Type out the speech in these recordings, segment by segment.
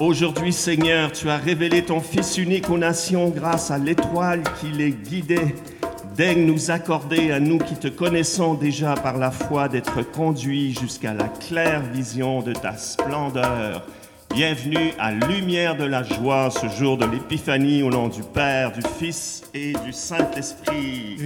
Aujourd'hui, Seigneur, tu as révélé ton Fils unique aux nations grâce à l'étoile qui les guidait. Daigne nous accorder, à nous qui te connaissons déjà par la foi, d'être conduits jusqu'à la claire vision de ta splendeur. Bienvenue à Lumière de la joie, ce jour de l'Épiphanie, au nom du Père, du Fils et du Saint-Esprit.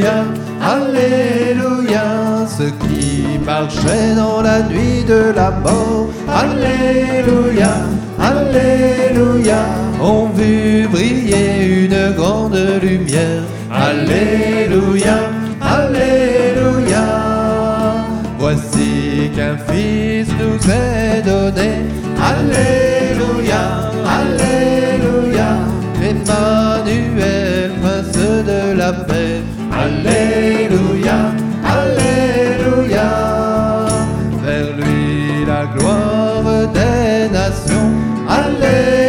Alléluia, Alléluia. Ceux qui marchaient dans la nuit de la mort. Alléluia, Alléluia. Ont vu briller une grande lumière. Alléluia, Alléluia. Voici qu'un fils nous est donné. Alléluia, Alléluia. Emmanuel, prince de la paix. Alléluia, Alléluia. Vers lui la gloire des nations. Alléluia,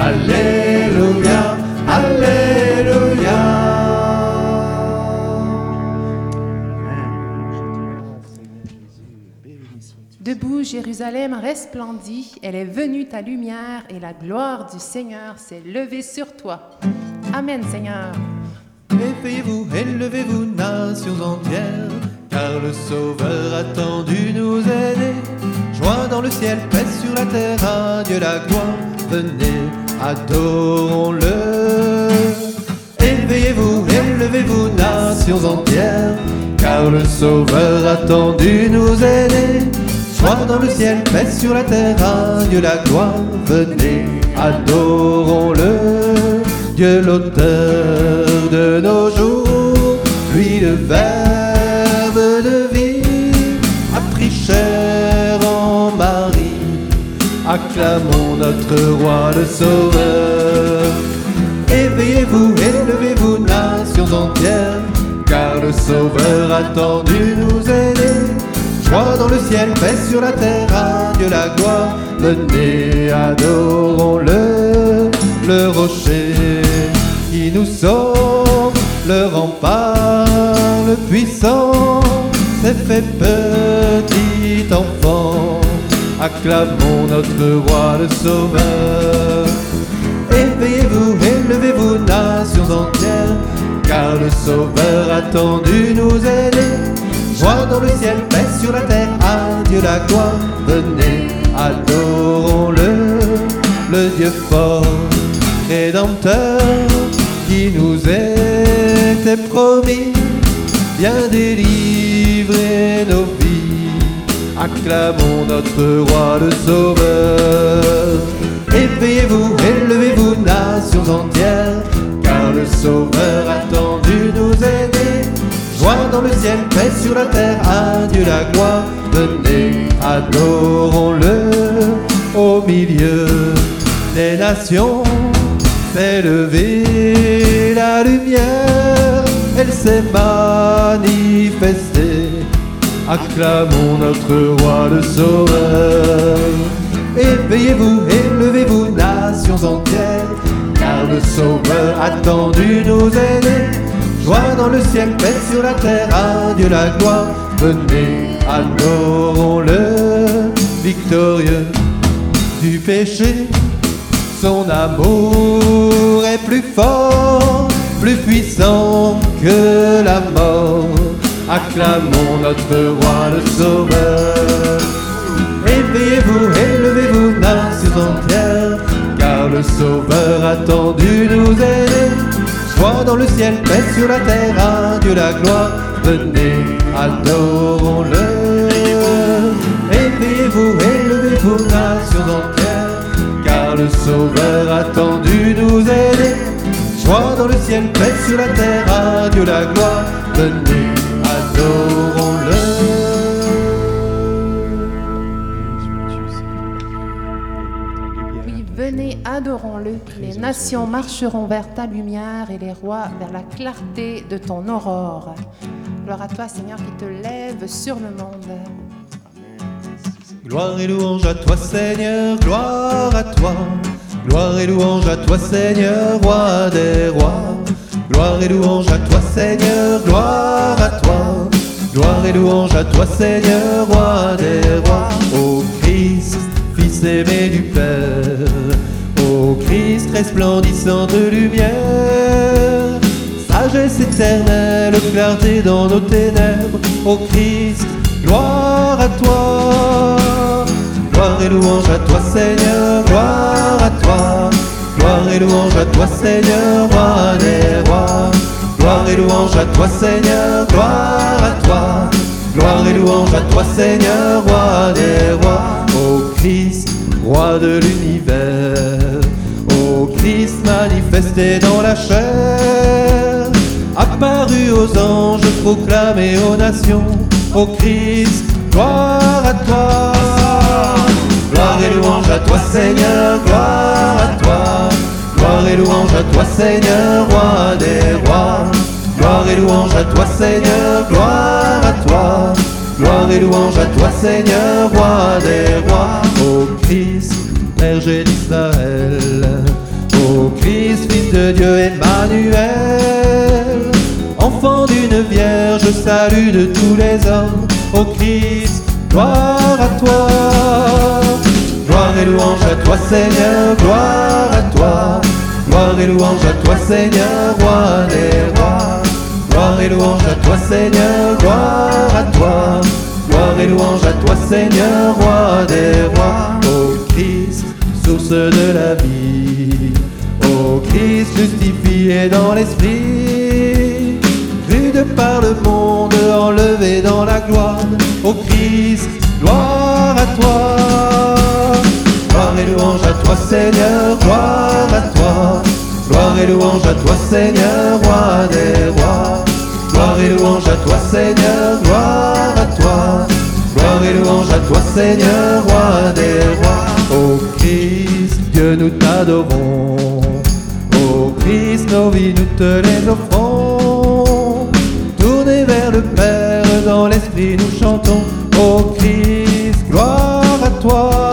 nations. Alléluia, Debout, Jérusalem resplendit, elle est venue ta lumière et la gloire du Seigneur s'est levée sur toi. Amen, Seigneur. Éveillez-vous, élevez-vous, nations entières, car le Sauveur attendu nous aider. Joie dans le ciel, paix sur la terre, à Dieu la gloire. Venez, adorons-le. Éveillez-vous, élevez-vous, nations entières, car le Sauveur attendu nous aider. Joie dans le ciel, paix sur la terre, à Dieu la gloire. Venez, adorons-le. Dieu l'auteur de nos jours, lui le verbe de vie, a pris chair en Marie. Acclamons notre roi le sauveur. Éveillez-vous, élevez-vous, nations entières, car le sauveur attendu nous aider. Joie dans le ciel, paix sur la terre, à Dieu la gloire. Venez, adorons-le, le rocher qui nous sauve, le rempart, le puissant, s'est fait petit enfant. Acclamons notre roi le sauveur. Éveillez-vous, élevez-vous, nations entières, car le sauveur attendu nous aider. Joie dans le ciel, paix sur la terre, à Dieu la gloire. Venez, adorons-le, le Dieu fort, rédempteur, qui nous était promis, vient délivrer nos. Acclamons notre roi le sauveur. Éveillez-vous, élevez-vous, nations entières, car le sauveur attendu nous aider. Joie dans le ciel, paix sur la terre, à Dieu la gloire. Venez, adorons-le au milieu des nations. Fait lever la lumière, elle s'est manifestée. Acclamons notre roi le sauveur. Éveillez-vous, élevez-vous, nations entières, car le sauveur attendu nous aider. Joie dans le ciel, paix sur la terre, à Dieu la gloire. Venez, adorons-le, victorieux du péché. Son amour est plus fort, plus puissant que la mort. Acclamons notre roi le sauveur. Éveillez-vous, élevez-vous, nations entières, car le sauveur attendu nous aider. Joie dans le ciel, paix sur la terre, à Dieu la gloire. Venez, adorons-le. éveillez-vous, élevez-vous, nations entières, car le Sauveur attendu nous aider. Soit dans le ciel, paix sur la terre, à Dieu la gloire, venez, adorons-le. Les nations marcheront vers ta lumière et les rois vers la clarté de ton aurore. Gloire à toi, Seigneur, qui te lève sur le monde. Gloire et louange à toi Seigneur, gloire à toi. Gloire et louange à toi Seigneur, roi des rois. Gloire et louange à toi Seigneur, gloire à toi. Gloire et louange à toi Seigneur, roi des rois. Ô Christ, Fils aimé du Père. Ô Christ resplendissant de lumière. Sagesse éternelle, clarté dans nos ténèbres. Ô Christ, gloire à toi. Gloire et louange à toi Seigneur, gloire à toi. Gloire et louange à toi Seigneur, roi des rois. Gloire et louange à toi Seigneur, gloire à toi. Gloire et louange à toi Seigneur, roi des rois. Ô Christ, roi de l'univers. Ô Christ manifesté dans la chair. Apparu aux anges, proclamé aux nations. Ô Christ, gloire à toi. Gloire et louange à toi Seigneur, gloire à toi. Gloire et louange à toi Seigneur, roi des rois. Gloire et louange à toi Seigneur, gloire à toi. Gloire et louange à toi Seigneur, roi des rois. Ô Christ, berger d'Israël. Christ, fils de Dieu Emmanuel. Enfant d'une vierge, salut de tous les hommes. Ô Christ, gloire à toi. Gloire et louange à toi Seigneur, gloire à toi. Gloire et louange à toi Seigneur, roi des rois. Gloire et louange à toi Seigneur, gloire à toi. Gloire et louange à toi Seigneur, roi des rois. Ô Christ, source de la vie. Ô Christ, justifié dans l'esprit. Cru de par le monde, enlevé dans la gloire. Ô Christ, gloire à toi. Gloire et louange à toi Seigneur, gloire à toi. Gloire et louange à toi Seigneur, roi des rois. Gloire et louange à toi Seigneur, gloire à toi. Gloire et louange à toi Seigneur, roi des rois. Ô Christ, Dieu nous t'adorons. Christ, nos vies nous te les offrons. Tournés vers le Père, dans l'esprit nous chantons. Ô Christ, gloire à toi.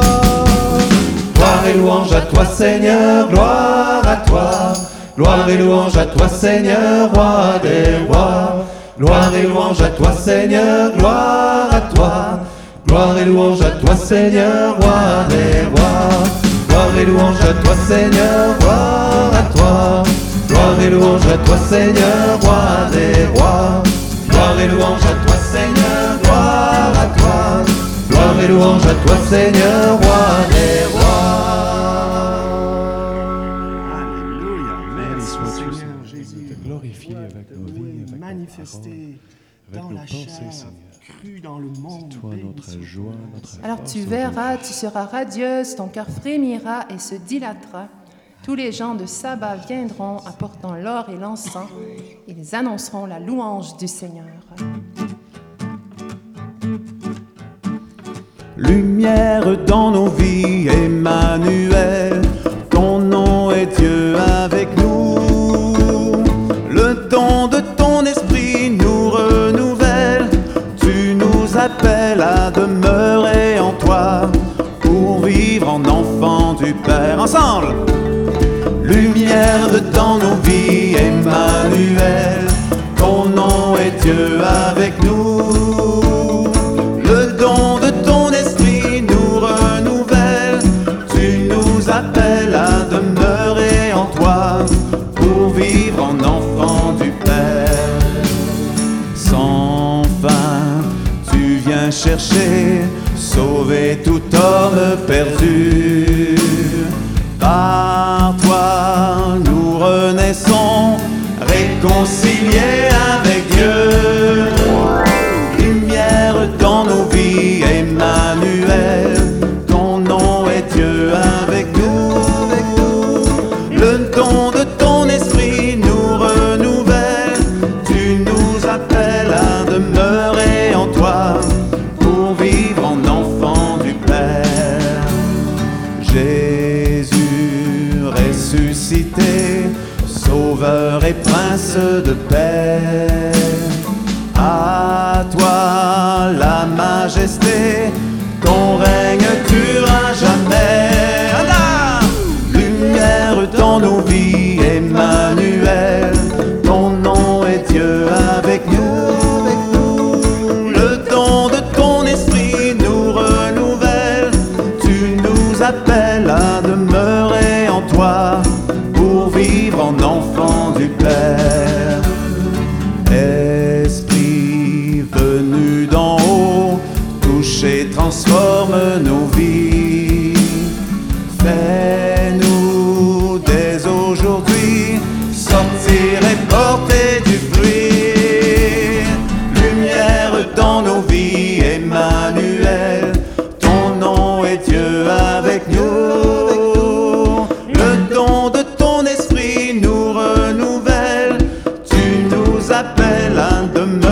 Gloire et louange à toi Seigneur, gloire à toi. Gloire et louange à toi Seigneur, roi des rois. Gloire et louange à toi Seigneur, gloire à toi. Gloire et louange à toi Seigneur, roi des rois. Gloire et louange à toi Seigneur, gloire à toi. Gloire et louange à toi Seigneur, roi des rois. Gloire et louange à toi Seigneur, gloire à toi. Gloire et louange à toi Seigneur, roi des rois. Notre joie, notre Alors tu verras, tu seras radieuse, ton cœur frémira et se dilatera. Tous les gens de Saba viendront apportant l'or et l'encens. Ils annonceront la louange du Seigneur. Lumière dans nos vies, Emmanuel, appelles à demeurer appelles à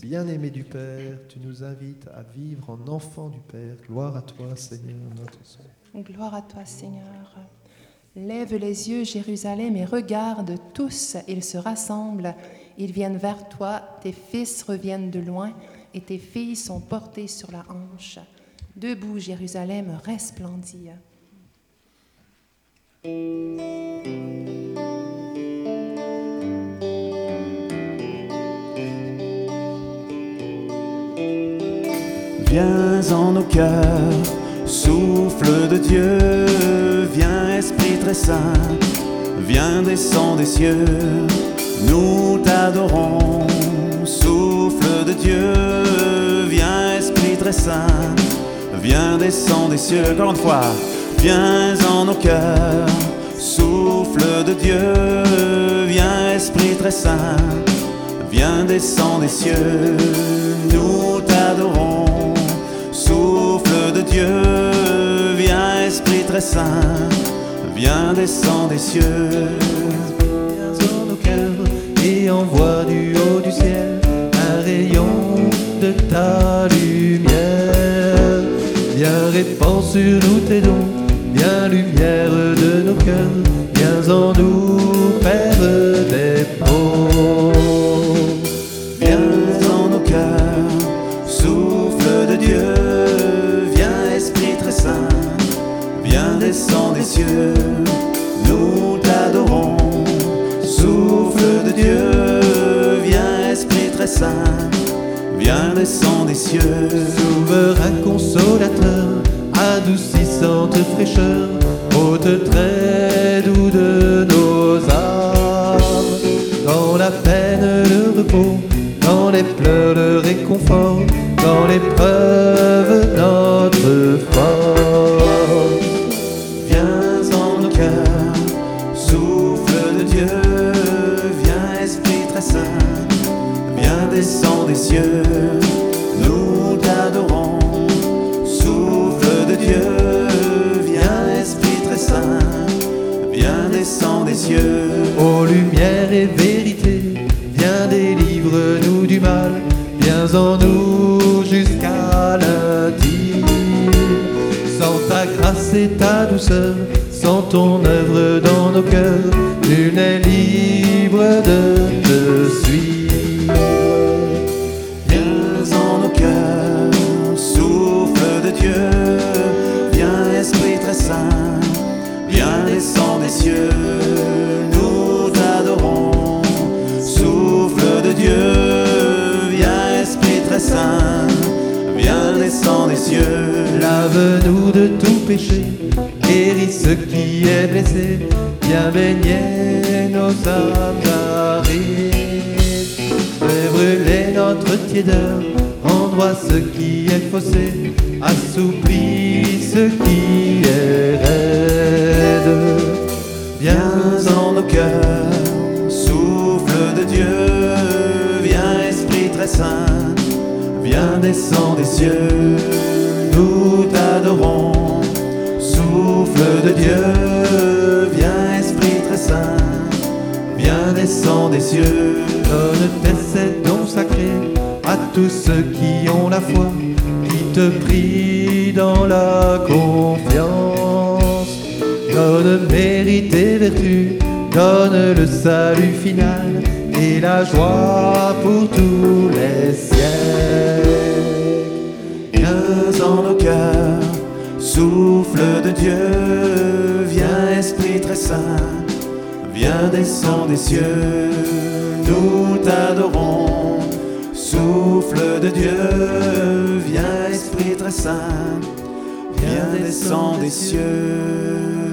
Bien-aimé du Père, tu nous invites à vivre en enfant du Père. Gloire à toi, Seigneur, notre Seigneur. Gloire à toi, Seigneur. Lève les yeux, Jérusalem, et regarde tous, ils se rassemblent, ils viennent vers toi, tes fils reviennent de loin, et tes filles sont portées sur la hanche. Debout, Jérusalem, resplendit. Viens en nos cœurs, souffle de Dieu, viens Esprit très saint, viens descend des cieux, nous t'adorons, souffle de Dieu, viens Esprit très saint, viens descend des cieux, encore une fois, viens en nos cœurs, souffle de Dieu, viens Esprit très saint, viens descend des cieux, nous t'adorons. Dieu, viens Esprit très saint, viens descend des cieux. Viens en nos cœurs et envoie du haut du ciel un rayon de ta lumière. Viens répand sur nous tes dons, viens lumière de nos cœurs, l'épreuve, et ta douceur, sans ton œuvre dans nos cœurs, nul n'est libre de te suivre. Viens en nos cœurs, souffle de Dieu, viens Esprit très saint, viens descend des cieux, nous t'adorons. Souffle de Dieu, viens Esprit très saint, viens descend des cieux. Lave-nous de tout péché, viens baigner nos âmes arides. Fais brûler notre tiédeur, endroit ce qui est faussé, assouplis ce qui est raide. Viens en nos cœurs, souffle de Dieu, viens Esprit très saint, viens descends des cieux, nous t'adorons. Souffle de Dieu, cieux. Donne tes sept dons sacrés à tous ceux qui ont la foi, qui te prient dans la confiance. Donne mérite et vertu, donne le salut final et la joie pour tous les siècles. Viens en nos cœurs, souffle de Dieu, viens Esprit très saint, viens descends des cieux, nous t'adorons. Souffle de Dieu, viens Esprit très saint, viens descends des cieux.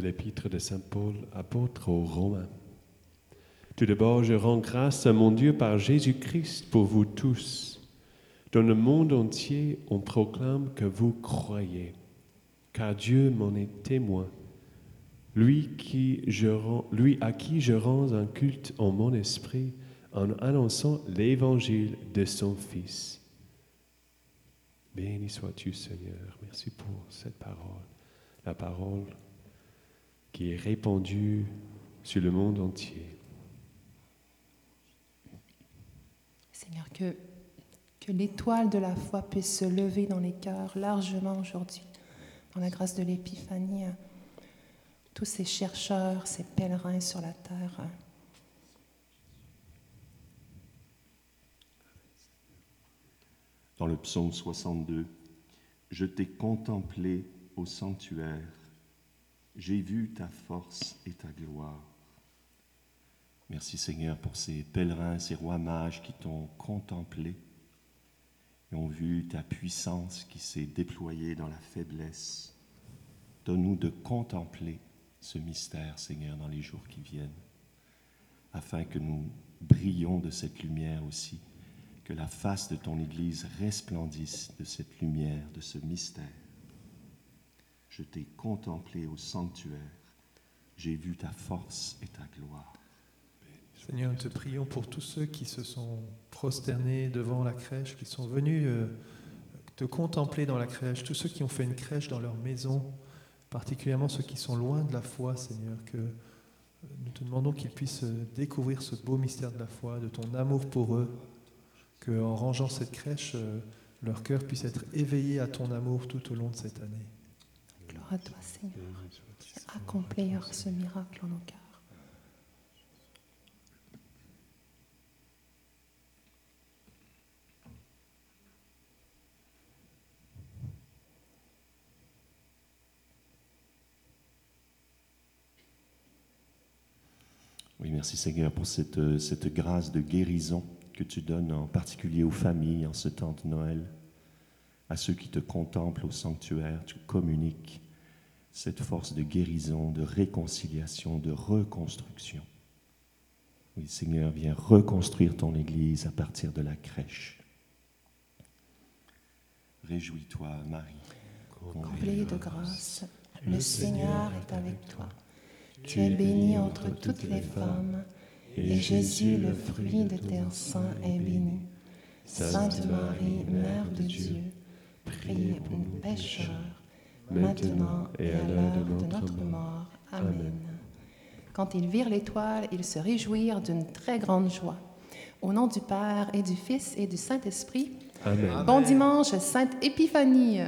De l'épître de Saint Paul, apôtre aux Romains. Tout d'abord, je rends grâce à mon Dieu par Jésus-Christ pour vous tous. Dans le monde entier, on proclame que vous croyez, car Dieu m'en est témoin. Lui, qui lui à qui je rends un culte en mon esprit en annonçant l'évangile de son Fils. Béni sois-tu, Seigneur. Merci pour cette parole. La parole qui est répandue sur le monde entier. Seigneur, que, que l'étoile de la foi puisse se lever dans les cœurs largement aujourd'hui, dans la grâce de l'Épiphanie. hein. Tous ces chercheurs, ces pèlerins sur la terre. hein. Dans le psaume 62, Je t'ai contemplé au sanctuaire, j'ai vu ta force et ta gloire. Merci Seigneur pour ces pèlerins, ces rois mages qui t'ont contemplé et ont vu ta puissance qui s'est déployée dans la faiblesse. Donne-nous de contempler ce mystère, Seigneur, dans les jours qui viennent, afin que nous brillions de cette lumière aussi, que la face de ton Église resplendisse de cette lumière, de ce mystère. Je t'ai contemplé au sanctuaire, j'ai vu ta force et ta gloire. Seigneur, nous te prions pour tous ceux qui se sont prosternés devant la crèche, qui sont venus euh, te contempler dans la crèche, tous ceux qui ont fait une crèche dans leur maison, particulièrement ceux qui sont loin de la foi, Seigneur, que euh, nous te demandons qu'ils puissent euh, découvrir ce beau mystère de la foi, de ton amour pour eux, qu'en rangeant cette crèche, leur cœur puisse être éveillé à ton amour tout au long de cette année. À toi, Seigneur. Accomplir ce miracle en nos cœurs. Oui, merci Seigneur pour cette, euh, cette grâce de guérison que tu donnes en particulier aux familles en ce temps de Noël, à ceux qui te contemplent au sanctuaire, tu communiques cette force de guérison, de réconciliation, de reconstruction. Oui, Seigneur, viens reconstruire ton Église à partir de la crèche. Réjouis-toi, Marie. Comblée de grâce, le Seigneur est avec toi. Tu es bénie entre toutes les femmes, et Jésus, le fruit de tes seins, est béni. Sainte Marie, Mère de Dieu, prie pour nous pécheurs, maintenant et à l'heure de notre mort. Amen. Quand ils virent l'étoile, ils se réjouirent d'une très grande joie. Au nom du Père et du Fils et du Saint-Esprit, Amen. bon dimanche, Sainte Épiphanie.